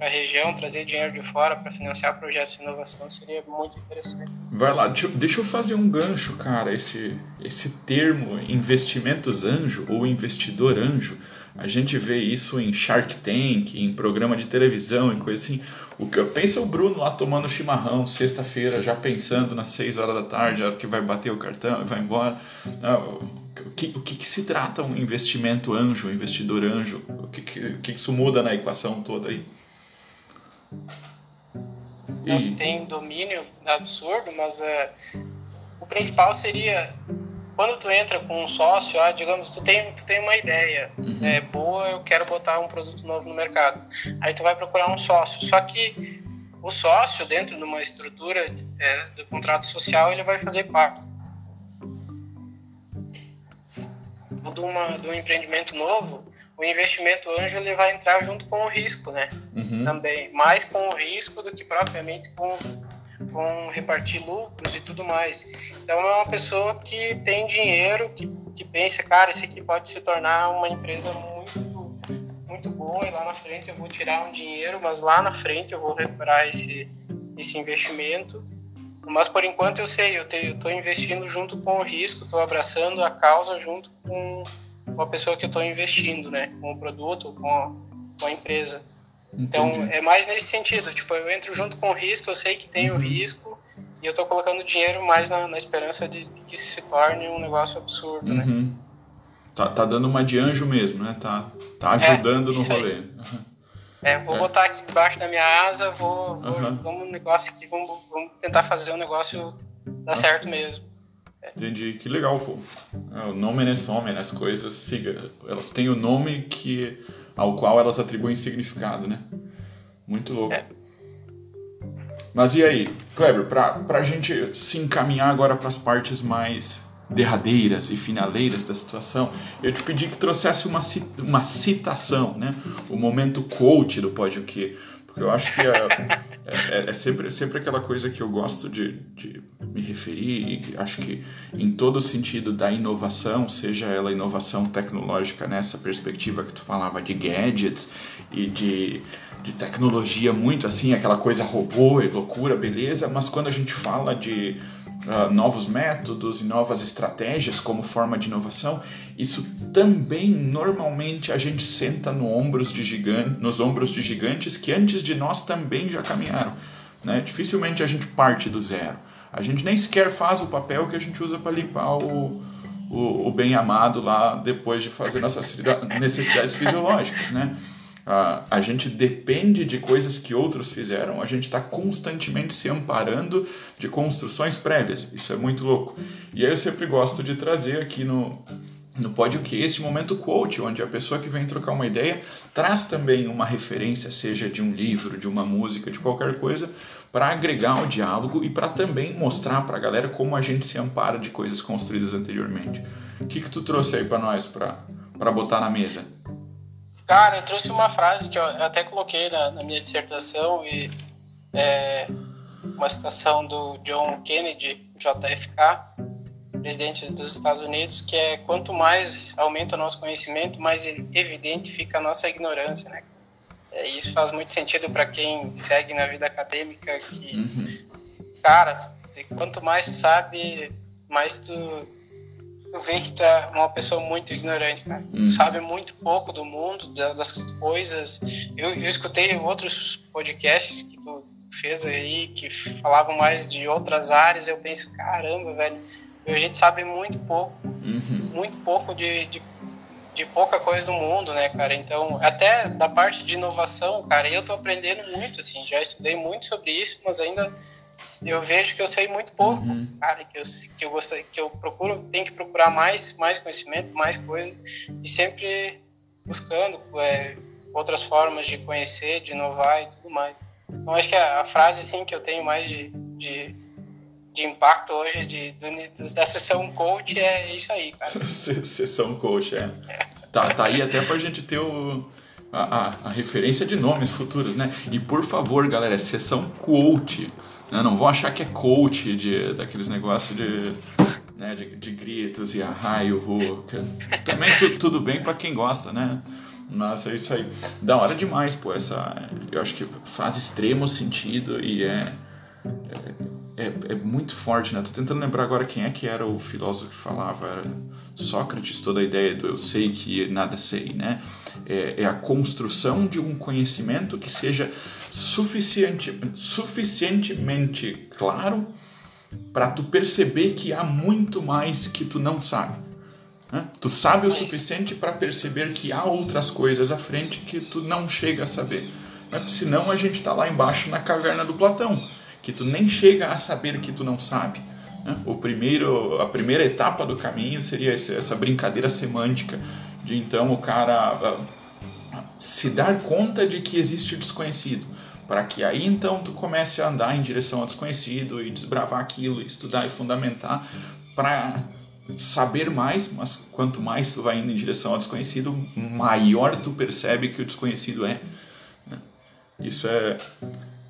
a região, trazer dinheiro de fora para financiar projetos de inovação, seria muito interessante. Vai lá, deixa, eu fazer um gancho, cara. Esse, esse termo investimentos anjo ou investidor anjo a gente vê isso em Shark Tank, em programa de televisão, em coisa assim. O que eu penso é o Bruno lá tomando chimarrão, sexta-feira, já pensando nas 6 horas da tarde, a hora que vai bater o cartão e vai embora. O que, o que, que se trata um investimento anjo, um investidor anjo? O que, que, o que, que isso muda na equação toda aí? Nós tem domínio absurdo, mas uh, o principal seria quando tu entra com um sócio, ah, digamos, tu tem, tu tem uma ideia uhum. é, boa, eu quero botar um produto novo no mercado. Aí tu vai procurar um sócio. Só que o sócio, dentro de uma estrutura é, do contrato social, ele vai fazer parte de, uma, de um empreendimento novo, o investimento anjo ele vai entrar junto com o risco, né? Uhum. Também, mais com o risco do que propriamente com com repartir lucros e tudo mais. Então é uma pessoa que tem dinheiro, que, que pensa, cara, isso aqui pode se tornar uma empresa muito, muito boa e lá na frente eu vou tirar um dinheiro, mas lá na frente eu vou recuperar esse, esse investimento. Mas por enquanto eu sei, eu estou investindo junto com o risco, estou abraçando a causa junto com, com a pessoa que eu estou investindo, né? Com o produto, com a, com a empresa. Então, Entendi. é mais nesse sentido. Tipo, eu entro junto com o risco, eu sei que tem uhum. o risco, e eu estou colocando dinheiro mais na, na, esperança de que isso se torne um negócio absurdo, né? uhum. né? Tá, tá dando uma de anjo mesmo, né? Tá, tá é, ajudando é, no rolê. Uhum. É, vou é. botar aqui debaixo da minha asa, vou, vou vamos um negócio aqui, vamos, vamos tentar fazer um negócio dar certo mesmo. Entendi, que legal, pô. É, o nome é some, né? As coisas siga. Elas têm o nome que ao qual elas atribuem significado, né? Muito louco. É. Mas e aí, Kleber, para a gente se encaminhar agora para as partes mais derradeiras e finaleiras da situação, eu te pedi que trouxesse uma, uma citação, né? O momento quote do Pode O Que. Porque eu acho que é, é, é, sempre, sempre aquela coisa que eu gosto de, de me referir, e acho que em todo o sentido da inovação, seja ela inovação tecnológica nessa perspectiva que tu falava de gadgets e de, de tecnologia muito assim, aquela coisa robô e loucura, beleza, mas quando a gente fala de uh, novos métodos e novas estratégias como forma de inovação, isso também normalmente a gente senta no ombros de gigante, nos ombros de gigantes que antes de nós também já caminharam. Né? Dificilmente a gente parte do zero. A gente nem sequer faz o papel que a gente usa para limpar o, o, o, bem amado lá depois de fazer nossas necessidades fisiológicas. Né? Uh, a gente depende de coisas que outros fizeram, a gente está constantemente se amparando de construções prévias. Isso é muito louco. E aí eu sempre gosto de trazer aqui no, no Que este momento quote, onde a pessoa que vem trocar uma ideia traz também uma referência, seja de um livro, de uma música, de qualquer coisa, para agregar o diálogo e para também mostrar para a galera como a gente se ampara de coisas construídas anteriormente. O que, que tu trouxe aí para nós, para botar na mesa? Cara, eu trouxe uma frase que eu até coloquei na, na minha dissertação e é uma citação do John Kennedy, JFK, presidente dos Estados Unidos, que é quanto mais aumenta o nosso conhecimento, mais evidente fica a nossa ignorância, né? É, isso faz muito sentido para quem segue na vida acadêmica que, uhum. cara, quanto mais tu sabe, mais tu tu vê que tu é uma pessoa muito ignorante, cara. Hum. Sabe muito pouco do mundo, das coisas. Eu, eu escutei outros podcasts que tu fez aí, que falavam mais de outras áreas, eu penso, caramba, velho, a gente sabe muito pouco, uhum. muito pouco de, de, de, pouca coisa do mundo, né, cara? Então, até da parte de inovação, cara, eu tô aprendendo muito, assim, já estudei muito sobre isso, mas ainda eu vejo que eu sei muito pouco, uhum. cara, que eu, que eu gostaria, que eu procuro, tenho que procurar mais, mais conhecimento, mais coisas, e sempre buscando é, outras formas de conhecer, de inovar e tudo mais. Então, acho que a, a frase, sim, que eu tenho mais de, de de impacto hoje de, do, da sessão coach é isso aí, cara. sessão coach, é. Tá, tá aí até pra gente ter o, a, a, a, referência de nomes futuros, né? E por favor, galera, sessão coach. Né? Não vão achar que é coach de, daqueles negócios de, né, de, de gritos e arraio, ru. Também tu, tudo bem para quem gosta, né? Mas é isso aí. Da hora demais, pô. Essa, eu acho que faz extremo sentido e é, é é, é, muito forte, né? Tô tentando lembrar agora quem é que era o filósofo que falava, era Sócrates, toda a ideia do eu sei que nada sei, né? É, é a construção de um conhecimento que seja suficiente, suficientemente claro para tu perceber que há muito mais que tu não sabe. Né? Tu sabe o suficiente para perceber que há outras coisas à frente que tu não chega a saber. Né? Senão a gente está lá embaixo na caverna do Platão que tu nem chega a saber que tu não sabe. Né? O primeiro, a primeira etapa do caminho seria essa brincadeira semântica de então o cara uh, se dar conta de que existe o desconhecido, para que aí então tu comece a andar em direção ao desconhecido e desbravar aquilo, estudar e fundamentar para saber mais, mas quanto mais tu vai indo em direção ao desconhecido, maior tu percebe que o desconhecido é. Né? Isso é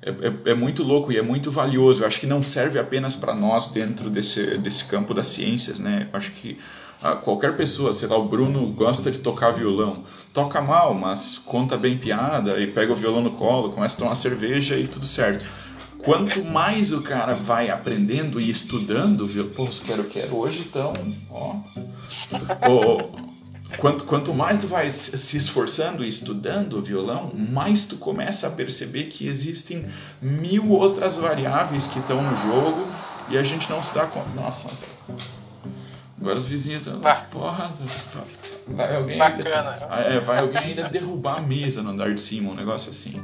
é, é, é, muito louco e é muito valioso. Eu acho que não serve apenas para nós dentro desse, desse campo das ciências, né? Eu acho que ah, qualquer pessoa, sei lá, o Bruno gosta de tocar violão, toca mal, mas conta bem piada e pega o violão no colo, começa a tomar cerveja e tudo certo. Quanto mais o cara vai aprendendo e estudando, viu? Pô, espero que quero hoje então, ó. Oh, Quanto, quanto mais tu vai se esforçando e estudando o violão, mais tu começa a perceber que existem mil outras variáveis que estão no jogo e a gente não se dá conta. Nossa, nossa. agora os vizinhos estão. Porra, vai alguém, ainda, é, vai alguém ainda derrubar a mesa no andar de cima, um negócio assim.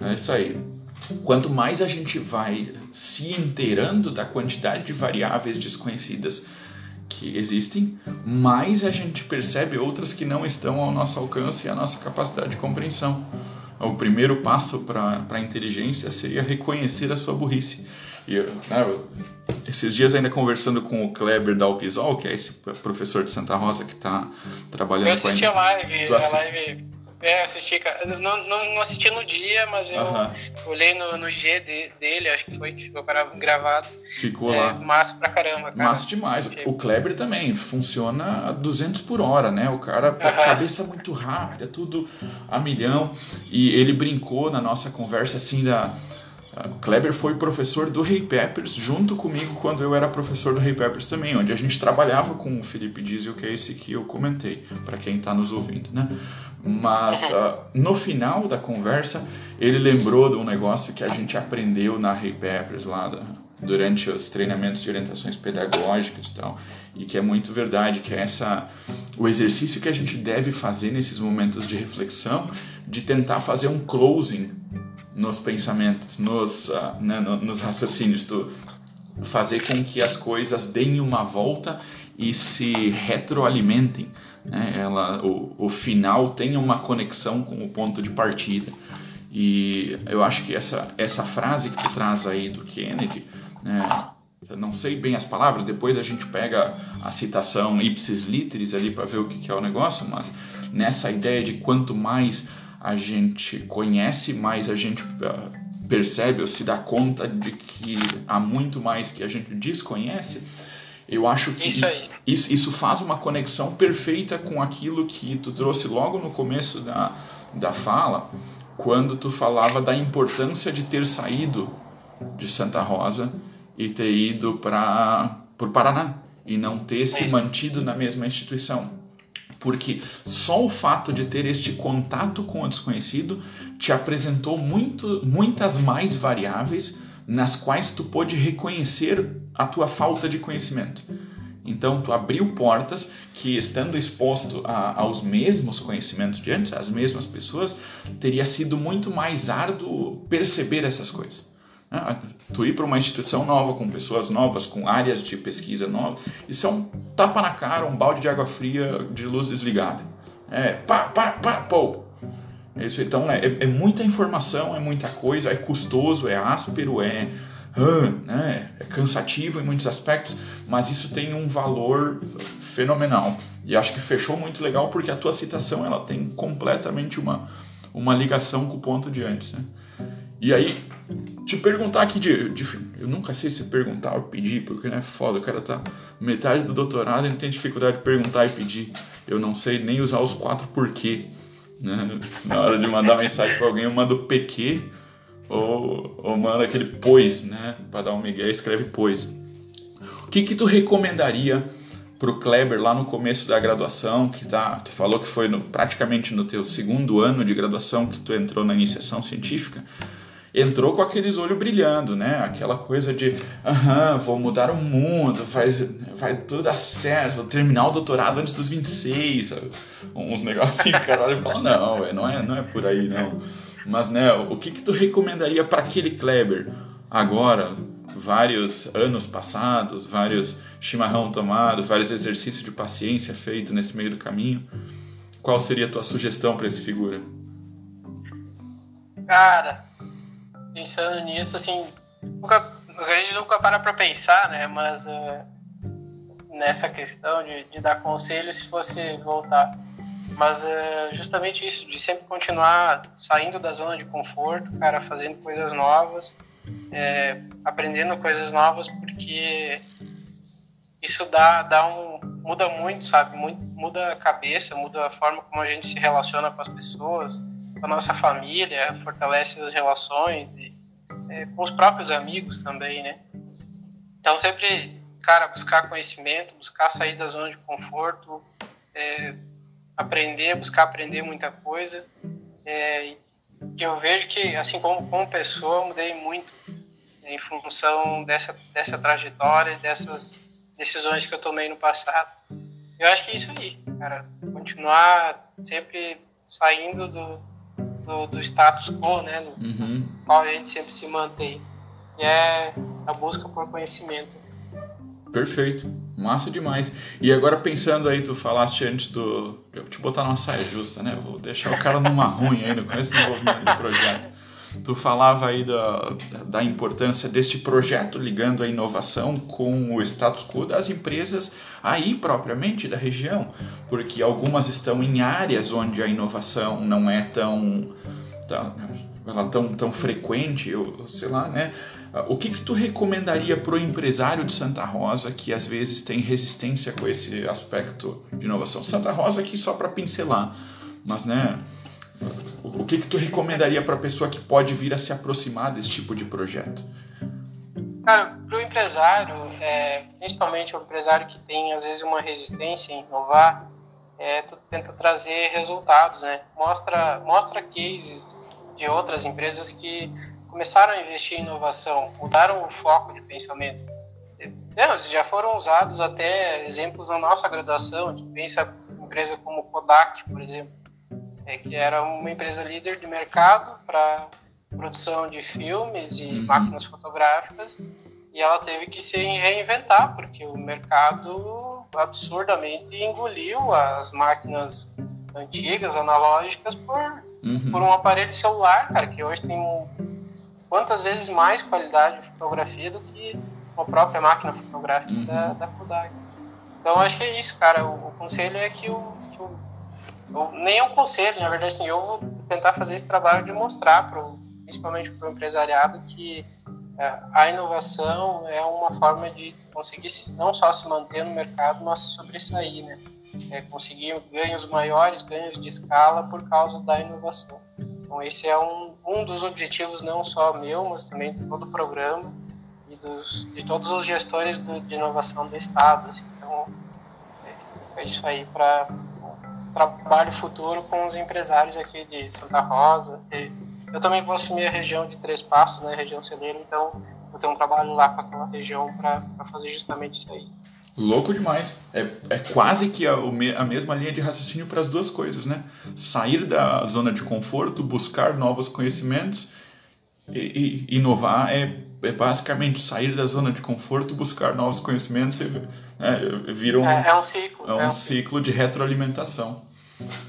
É isso aí. Quanto mais a gente vai se inteirando da quantidade de variáveis desconhecidas que existem, mais a gente percebe outras que não estão ao nosso alcance e à nossa capacidade de compreensão. O primeiro passo para a inteligência seria reconhecer a sua burrice. E né, esses dias ainda conversando com o Kleber Dalpisol, que é esse professor de Santa Rosa que está trabalhando eu assisti com a, a live, a live é, assisti, cara. Não, não, não, assisti no dia, mas eu uh -huh. olhei no, no G de, dele, acho que foi que ficou gravado. Ficou é, lá. Massa pra caramba, cara. Massa demais. O Kleber também funciona a 200 por hora, né? O cara, uh -huh. cabeça muito rápida, tudo a milhão. E ele brincou na nossa conversa assim da. O Kleber foi professor do Ray Peppers junto comigo quando eu era professor do Ray Peppers também, onde a gente trabalhava com o Felipe Diesel, que é esse que eu comentei, para quem está nos ouvindo, né? Mas uh, no final da conversa, ele lembrou de um negócio que a gente aprendeu na Ray Peppers lá da, durante os treinamentos de orientações pedagógicas e tal, e que é muito verdade, que é essa o exercício que a gente deve fazer nesses momentos de reflexão, de tentar fazer um closing nos pensamentos, nos, uh, né, nos raciocínios, tu fazer com que as coisas deem uma volta e se retroalimentem né? Ela, o, o final tem uma conexão com o ponto de partida. E eu acho que essa, essa frase que tu traz aí do Kennedy, né? Eu não sei bem as palavras, depois a gente pega a citação ipsis literis ali para ver o que, que é o negócio, mas nessa ideia de quanto mais a gente conhece, mais a gente uh, percebe ou se dá conta de que há muito mais que a gente desconhece, eu acho que isso, isso, isso, faz uma conexão perfeita com aquilo que tu trouxe logo no começo da, da fala, quando tu falava da importância de ter saído de Santa Rosa e ter ido para o Paraná e não ter se mantido na mesma instituição. porque só o fato de ter este contato com o desconhecido te apresentou muito, muitas mais variáveis nas quais tu pôde reconhecer a tua falta de conhecimento. Então, tu abriu portas que, estando exposto a, aos mesmos conhecimentos de antes, às mesmas pessoas, teria sido muito mais árduo perceber essas coisas. Né? Tu ir para uma instituição nova, com pessoas novas, com áreas de pesquisa novas, isso é um tapa na cara, um balde de água fria de luz desligada. É pá, pá, pá, pô. Isso, então, é, é muita informação, é muita coisa, é custoso, é áspero, é né? é cansativo em muitos aspectos, mas isso tem um valor fenomenal. E acho que fechou muito legal porque a tua citação ela tem completamente uma, uma ligação com o ponto de antes. Né? E aí, te perguntar aqui de, de, Eu nunca sei se perguntar ou pedir, porque não é foda, o cara tá metade do doutorado ele tem dificuldade de perguntar e pedir. Eu não sei nem usar os quatro porquê. Né? Na hora de mandar mensagem para alguém, eu mando PQ ou, ou manda aquele pois, né? Para dar um migué, escreve pois. O que que tu recomendaria pro Kleber lá no começo da graduação, que tá, tu falou que foi no, praticamente no teu segundo ano de graduação que tu entrou na iniciação científica, entrou com aqueles olhos brilhando, né? Aquela coisa de, aham, vou mudar o mundo, vai, vai tudo dar certo, vou terminar o doutorado antes dos 26, sabe? uns negocinhos, caralho, fala, não, véio, não é, não é por aí, não. Mas, né, o que que tu recomendaria para aquele Kleber agora, vários anos passados, vários chimarrão tomado, vários exercícios de paciência feito nesse meio do caminho? Qual seria a tua sugestão para esse figura? Cara, pensando nisso, assim, nunca, a gente nunca para para pensar, né? Mas uh, nessa questão de, de dar conselho se fosse voltar mas é justamente isso, de sempre continuar saindo da zona de conforto, cara, fazendo coisas novas, é, aprendendo coisas novas, porque isso dá, dá um. muda muito, sabe? Muito, muda a cabeça, muda a forma como a gente se relaciona com as pessoas, com a nossa família, fortalece as relações, e, é, com os próprios amigos também, né? Então sempre, cara, buscar conhecimento, buscar sair da zona de conforto, é, aprender, buscar aprender muita coisa. É, que eu vejo que, assim como, como pessoa, mudei muito em função dessa, dessa trajetória, dessas decisões que eu tomei no passado. Eu acho que é isso aí, cara. Continuar sempre saindo do, do, do status quo, né? No uhum. qual a gente sempre se mantém. E é a busca por conhecimento. Perfeito. Massa demais. E agora pensando aí, tu falaste antes do. Eu vou te botar numa saia justa, né? Vou deixar o cara numa ruim aí no começo do desenvolvimento do projeto. Tu falava aí da, da importância deste projeto ligando a inovação com o status quo das empresas aí propriamente da região, porque algumas estão em áreas onde a inovação não é tão, tão, tão, tão frequente, ou sei lá, né? O que, que tu recomendaria para o empresário de Santa Rosa que às vezes tem resistência com esse aspecto de inovação? Santa Rosa aqui só para pincelar, mas né, o que, que tu recomendaria para a pessoa que pode vir a se aproximar desse tipo de projeto? Cara, para o empresário, é, principalmente o empresário que tem às vezes uma resistência em inovar, é, tu tenta trazer resultados, né? Mostra, mostra cases de outras empresas que começaram a investir em inovação, mudaram o foco de pensamento. É, já foram usados até exemplos na nossa graduação. A gente pensa em empresa como Kodak, por exemplo, é, que era uma empresa líder de mercado para produção de filmes e uhum. máquinas fotográficas, e ela teve que se reinventar porque o mercado absurdamente engoliu as máquinas antigas, analógicas, por, uhum. por um aparelho celular, cara, que hoje tem um quantas vezes mais qualidade de fotografia do que a própria máquina fotográfica uhum. da, da Kodak. Então acho que é isso, cara. O, o conselho é que o, que o eu, nem é um conselho, na verdade, assim, eu vou tentar fazer esse trabalho de mostrar, pro, principalmente para o empresariado, que é, a inovação é uma forma de conseguir não só se manter no mercado, mas se sobressair, né? É conseguir ganhos maiores, ganhos de escala por causa da inovação. Então esse é um, um dos objetivos não só meu, mas também de todo o programa e dos, de todos os gestores do, de inovação do Estado. Assim. Então é, é isso aí para trabalho futuro com os empresários aqui de Santa Rosa. eu também vou assumir a região de Três Passos, né, região celeira, então vou ter um trabalho lá para aquela região para fazer justamente isso aí. Louco demais. É, é quase que a, a mesma linha de raciocínio para as duas coisas, né? Sair da zona de conforto, buscar novos conhecimentos e, e inovar é, é basicamente sair da zona de conforto, buscar novos conhecimentos e é, vira um, é, é um ciclo. É um, é um ciclo de retroalimentação.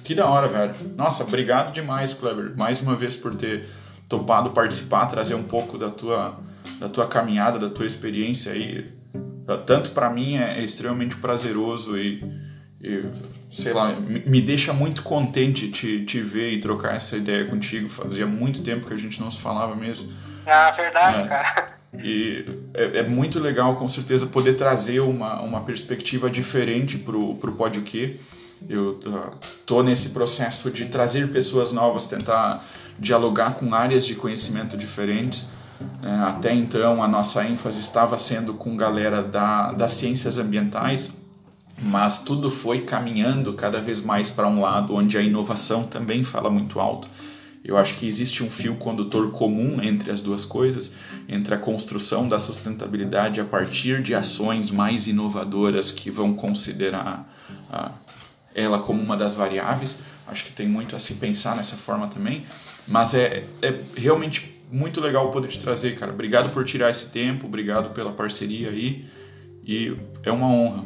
Que da hora, velho. Nossa, obrigado demais, Kleber, mais uma vez por ter topado participar, trazer um pouco da tua, da tua caminhada, da tua experiência aí tanto para mim é, é, extremamente prazeroso e, e sei lá, me, me, deixa muito contente te, te ver e trocar essa ideia contigo. Fazia muito tempo que a gente não se falava mesmo. Ah, verdade, é. cara. E é, é, muito legal, com certeza, poder trazer uma, uma perspectiva diferente Pode O Quê. Eu uh, tô nesse processo de trazer pessoas novas, tentar dialogar com áreas de conhecimento diferentes é, até então, a nossa ênfase estava sendo com galera da, das ciências ambientais, mas tudo foi caminhando cada vez mais para um lado onde a inovação também fala muito alto. Eu acho que existe um fio condutor comum entre as duas coisas, entre a construção da sustentabilidade a partir de ações mais inovadoras que vão considerar ela como uma das variáveis. Acho que tem muito a se pensar nessa forma também, mas é, é realmente muito legal poder te trazer, cara. Obrigado por tirar esse tempo, obrigado pela parceria aí. E é uma honra.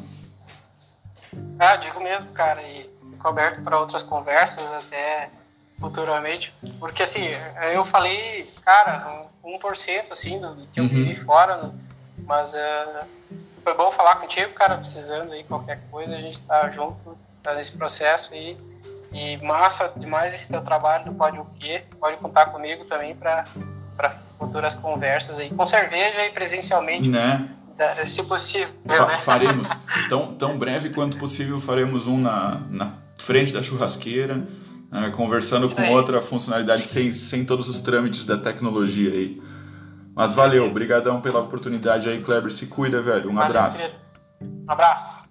Ah, digo mesmo, cara. E fico aberto para outras conversas até futuramente. Porque assim, eu falei, cara, 1% assim do que eu uhum. vi fora, né? mas uh, foi bom falar contigo, cara, precisando aí qualquer coisa, a gente tá junto tá nesse processo aí. E massa demais esse teu trabalho do Pode o Quê. Pode contar comigo também para futuras conversas aí, com cerveja e presencialmente. Né? Se possível. Fa né? Faremos. Tão, tão breve quanto possível, faremos um na, na frente da churrasqueira, né, conversando Isso com outra funcionalidade sem, sem todos os trâmites da tecnologia aí. Mas valeu, obrigadão pela oportunidade aí, Kleber. Se cuida, velho. Um valeu, abraço. Querido. Um abraço.